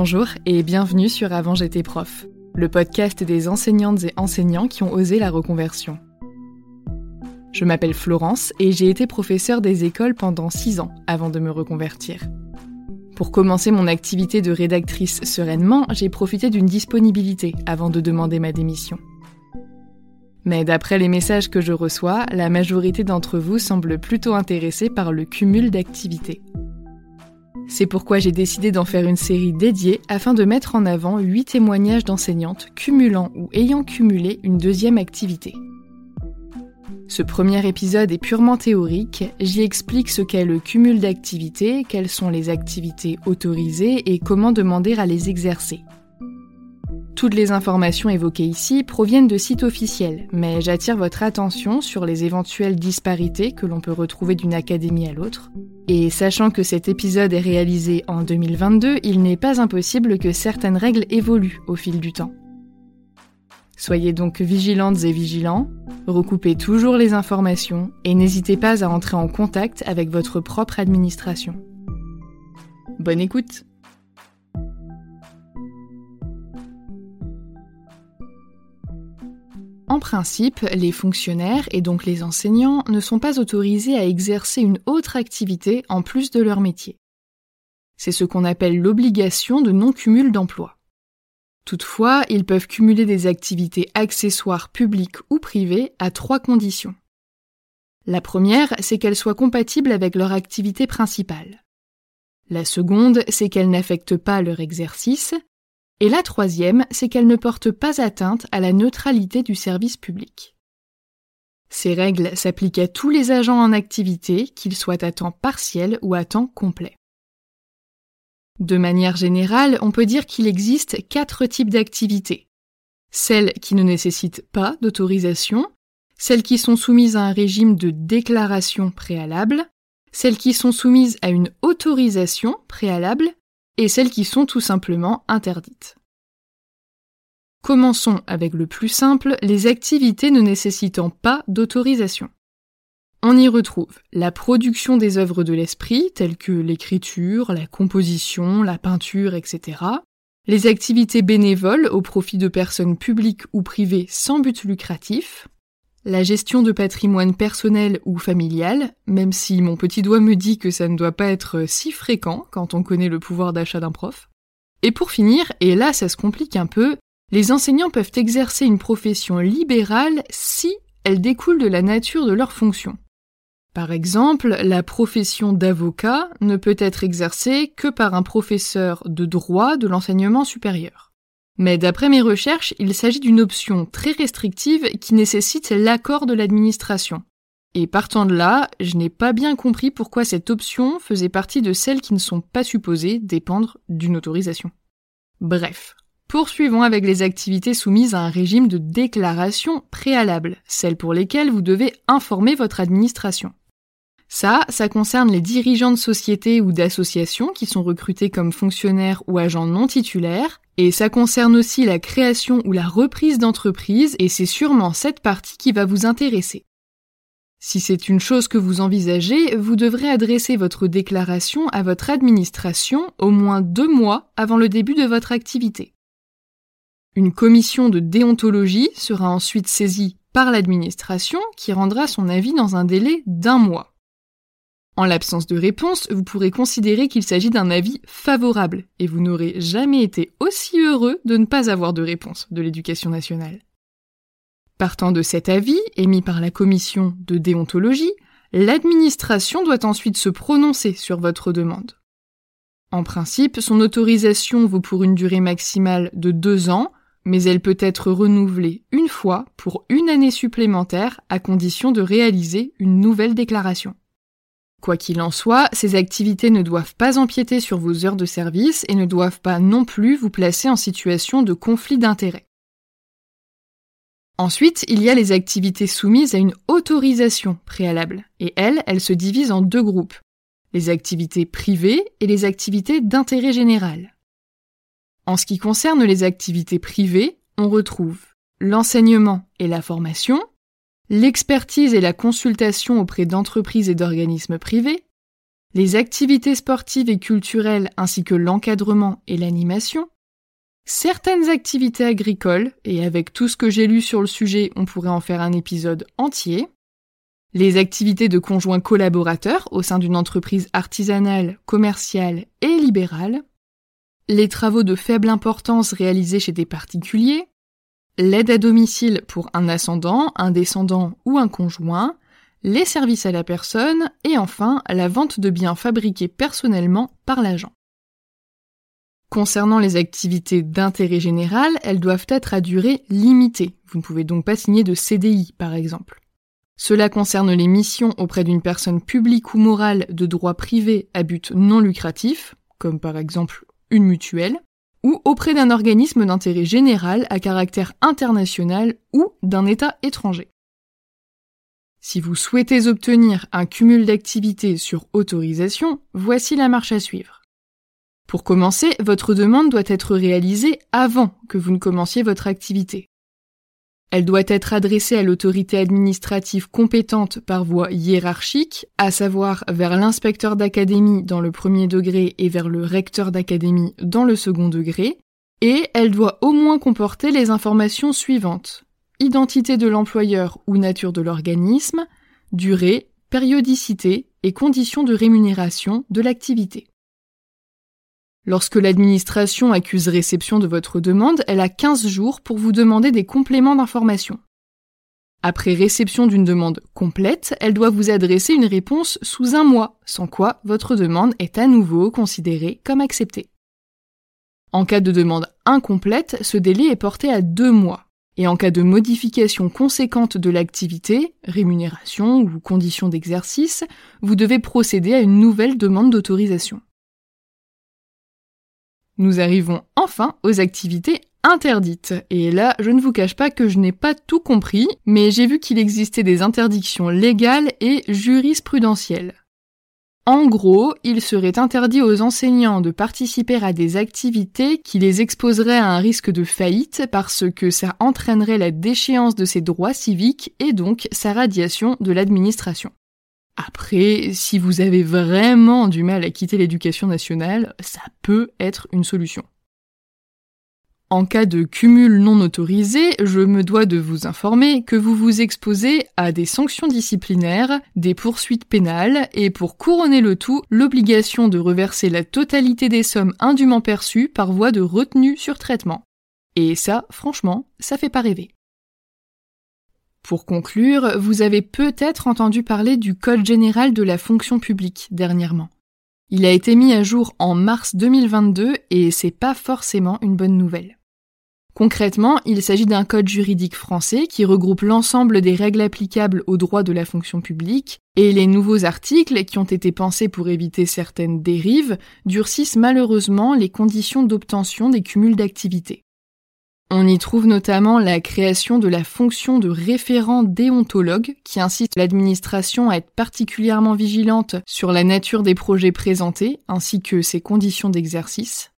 Bonjour et bienvenue sur Avant j'étais prof, le podcast des enseignantes et enseignants qui ont osé la reconversion. Je m'appelle Florence et j'ai été professeure des écoles pendant 6 ans avant de me reconvertir. Pour commencer mon activité de rédactrice sereinement, j'ai profité d'une disponibilité avant de demander ma démission. Mais d'après les messages que je reçois, la majorité d'entre vous semble plutôt intéressée par le cumul d'activités. C'est pourquoi j'ai décidé d'en faire une série dédiée afin de mettre en avant 8 témoignages d'enseignantes cumulant ou ayant cumulé une deuxième activité. Ce premier épisode est purement théorique, j'y explique ce qu'est le cumul d'activités, quelles sont les activités autorisées et comment demander à les exercer. Toutes les informations évoquées ici proviennent de sites officiels, mais j'attire votre attention sur les éventuelles disparités que l'on peut retrouver d'une académie à l'autre. Et sachant que cet épisode est réalisé en 2022, il n'est pas impossible que certaines règles évoluent au fil du temps. Soyez donc vigilantes et vigilants, recoupez toujours les informations et n'hésitez pas à entrer en contact avec votre propre administration. Bonne écoute En principe, les fonctionnaires et donc les enseignants ne sont pas autorisés à exercer une autre activité en plus de leur métier. C'est ce qu'on appelle l'obligation de non-cumul d'emploi. Toutefois, ils peuvent cumuler des activités accessoires publiques ou privées à trois conditions. La première, c'est qu'elles soient compatibles avec leur activité principale. La seconde, c'est qu'elles n'affectent pas leur exercice. Et la troisième, c'est qu'elle ne porte pas atteinte à la neutralité du service public. Ces règles s'appliquent à tous les agents en activité, qu'ils soient à temps partiel ou à temps complet. De manière générale, on peut dire qu'il existe quatre types d'activités. Celles qui ne nécessitent pas d'autorisation, celles qui sont soumises à un régime de déclaration préalable, celles qui sont soumises à une autorisation préalable et celles qui sont tout simplement interdites. Commençons avec le plus simple, les activités ne nécessitant pas d'autorisation. On y retrouve la production des œuvres de l'esprit, telles que l'écriture, la composition, la peinture, etc., les activités bénévoles au profit de personnes publiques ou privées sans but lucratif, la gestion de patrimoine personnel ou familial, même si mon petit doigt me dit que ça ne doit pas être si fréquent quand on connaît le pouvoir d'achat d'un prof. Et pour finir, et là ça se complique un peu, les enseignants peuvent exercer une profession libérale si elle découle de la nature de leur fonction. Par exemple, la profession d'avocat ne peut être exercée que par un professeur de droit de l'enseignement supérieur. Mais d'après mes recherches, il s'agit d'une option très restrictive qui nécessite l'accord de l'administration. Et partant de là, je n'ai pas bien compris pourquoi cette option faisait partie de celles qui ne sont pas supposées dépendre d'une autorisation. Bref, poursuivons avec les activités soumises à un régime de déclaration préalable, celles pour lesquelles vous devez informer votre administration. Ça, ça concerne les dirigeants de sociétés ou d'associations qui sont recrutés comme fonctionnaires ou agents non titulaires, et ça concerne aussi la création ou la reprise d'entreprise, et c'est sûrement cette partie qui va vous intéresser. Si c'est une chose que vous envisagez, vous devrez adresser votre déclaration à votre administration au moins deux mois avant le début de votre activité. Une commission de déontologie sera ensuite saisie par l'administration qui rendra son avis dans un délai d'un mois. En l'absence de réponse, vous pourrez considérer qu'il s'agit d'un avis favorable et vous n'aurez jamais été aussi heureux de ne pas avoir de réponse de l'éducation nationale. Partant de cet avis, émis par la commission de déontologie, l'administration doit ensuite se prononcer sur votre demande. En principe, son autorisation vaut pour une durée maximale de deux ans, mais elle peut être renouvelée une fois pour une année supplémentaire à condition de réaliser une nouvelle déclaration. Quoi qu'il en soit, ces activités ne doivent pas empiéter sur vos heures de service et ne doivent pas non plus vous placer en situation de conflit d'intérêts. Ensuite, il y a les activités soumises à une autorisation préalable, et elles, elles se divisent en deux groupes, les activités privées et les activités d'intérêt général. En ce qui concerne les activités privées, on retrouve l'enseignement et la formation, l'expertise et la consultation auprès d'entreprises et d'organismes privés, les activités sportives et culturelles ainsi que l'encadrement et l'animation, certaines activités agricoles, et avec tout ce que j'ai lu sur le sujet, on pourrait en faire un épisode entier, les activités de conjoints collaborateurs au sein d'une entreprise artisanale, commerciale et libérale, les travaux de faible importance réalisés chez des particuliers, l'aide à domicile pour un ascendant, un descendant ou un conjoint, les services à la personne et enfin la vente de biens fabriqués personnellement par l'agent. Concernant les activités d'intérêt général, elles doivent être à durée limitée. Vous ne pouvez donc pas signer de CDI, par exemple. Cela concerne les missions auprès d'une personne publique ou morale de droit privé à but non lucratif, comme par exemple une mutuelle, ou auprès d'un organisme d'intérêt général à caractère international ou d'un État étranger. Si vous souhaitez obtenir un cumul d'activités sur autorisation, voici la marche à suivre. Pour commencer, votre demande doit être réalisée avant que vous ne commenciez votre activité. Elle doit être adressée à l'autorité administrative compétente par voie hiérarchique, à savoir vers l'inspecteur d'académie dans le premier degré et vers le recteur d'académie dans le second degré, et elle doit au moins comporter les informations suivantes. Identité de l'employeur ou nature de l'organisme, durée, périodicité et conditions de rémunération de l'activité. Lorsque l'administration accuse réception de votre demande, elle a 15 jours pour vous demander des compléments d'information. Après réception d'une demande complète, elle doit vous adresser une réponse sous un mois, sans quoi votre demande est à nouveau considérée comme acceptée. En cas de demande incomplète, ce délai est porté à deux mois. Et en cas de modification conséquente de l'activité, rémunération ou conditions d'exercice, vous devez procéder à une nouvelle demande d'autorisation. Nous arrivons enfin aux activités interdites. Et là, je ne vous cache pas que je n'ai pas tout compris, mais j'ai vu qu'il existait des interdictions légales et jurisprudentielles. En gros, il serait interdit aux enseignants de participer à des activités qui les exposeraient à un risque de faillite parce que ça entraînerait la déchéance de ses droits civiques et donc sa radiation de l'administration. Après, si vous avez vraiment du mal à quitter l'éducation nationale, ça peut être une solution. En cas de cumul non autorisé, je me dois de vous informer que vous vous exposez à des sanctions disciplinaires, des poursuites pénales et pour couronner le tout, l'obligation de reverser la totalité des sommes indûment perçues par voie de retenue sur traitement. Et ça, franchement, ça fait pas rêver. Pour conclure, vous avez peut-être entendu parler du Code général de la fonction publique dernièrement. Il a été mis à jour en mars 2022 et c'est pas forcément une bonne nouvelle. Concrètement, il s'agit d'un code juridique français qui regroupe l'ensemble des règles applicables au droit de la fonction publique et les nouveaux articles qui ont été pensés pour éviter certaines dérives durcissent malheureusement les conditions d'obtention des cumuls d'activités. On y trouve notamment la création de la fonction de référent déontologue qui incite l'administration à être particulièrement vigilante sur la nature des projets présentés ainsi que ses conditions d'exercice.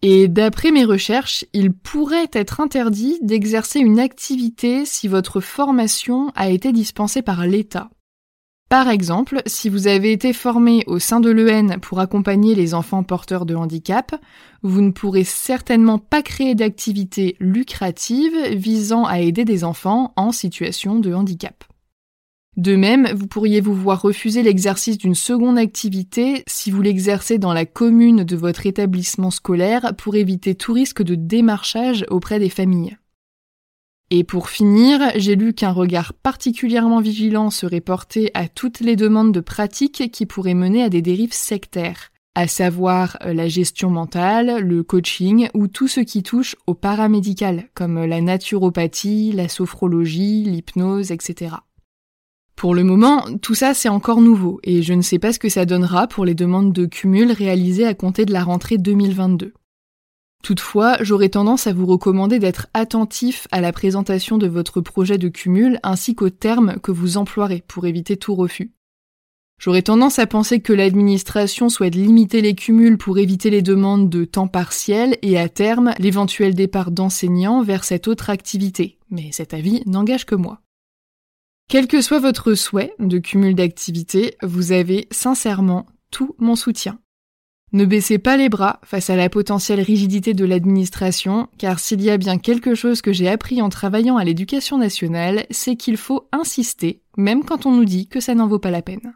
Et d'après mes recherches, il pourrait être interdit d'exercer une activité si votre formation a été dispensée par l'État, Par exemple, si vous avez été formé au sein de l'EN pour accompagner les enfants porteurs de handicap, vous ne pourrez certainement pas créer d'activités lucratives visant à aider des enfants en situation de handicap. De même, vous pourriez vous voir refuser l'exercice d'une seconde activité si vous l'exercez dans la commune de votre établissement scolaire pour éviter tout risque de démarchage auprès des familles. Et pour finir, j'ai lu qu'un regard particulièrement vigilant serait porté à toutes les demandes de pratique qui pourraient mener à des dérives sectaires, à savoir euh, la gestion mentale, le coaching ou tout ce qui touche au paramédical, comme la naturopathie, la sophrologie, l'hypnose, etc. Pour le moment, tout ça c'est encore nouveau et je ne sais pas ce que ça donnera pour les demandes de cumul réalisées à compter de la rentrée 2022. Toutefois, j'aurais tendance à vous recommander d'être attentif à la présentation de votre projet de cumul ainsi qu'aux termes que vous emploierez pour éviter tout refus. J'aurais tendance à penser que l'administration souhaite limiter les cumuls pour éviter les demandes de temps partiel et à terme l'éventuel départ d'enseignants vers cette autre activité, mais cet avis n'engage que moi. Quel que soit votre souhait de cumul d'activités, vous avez sincèrement tout mon soutien. Ne baissez pas les bras face à la potentielle rigidité de l'administration, car s'il y a bien quelque chose que j'ai appris en travaillant à l'éducation nationale, c'est qu'il faut insister, même quand on nous dit que ça n'en vaut pas la peine.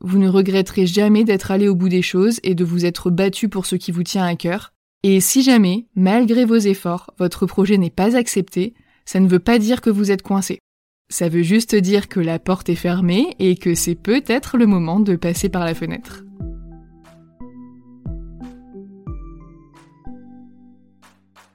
Vous ne regretterez jamais d'être allé au bout des choses et de vous être battu pour ce qui vous tient à cœur. Et si jamais, malgré vos efforts, votre projet n'est pas accepté, ça ne veut pas dire que vous êtes coincé. Ça veut juste dire que la porte est fermée et que c'est peut-être le moment de passer par la fenêtre.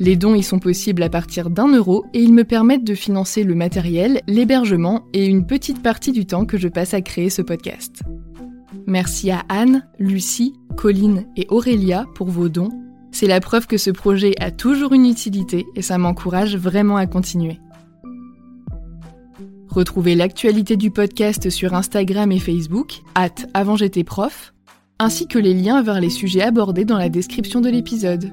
Les dons y sont possibles à partir d'un euro et ils me permettent de financer le matériel, l'hébergement et une petite partie du temps que je passe à créer ce podcast. Merci à Anne, Lucie, Colline et Aurélia pour vos dons. C'est la preuve que ce projet a toujours une utilité et ça m'encourage vraiment à continuer. Retrouvez l'actualité du podcast sur Instagram et Facebook, at avant j'étais prof, ainsi que les liens vers les sujets abordés dans la description de l'épisode.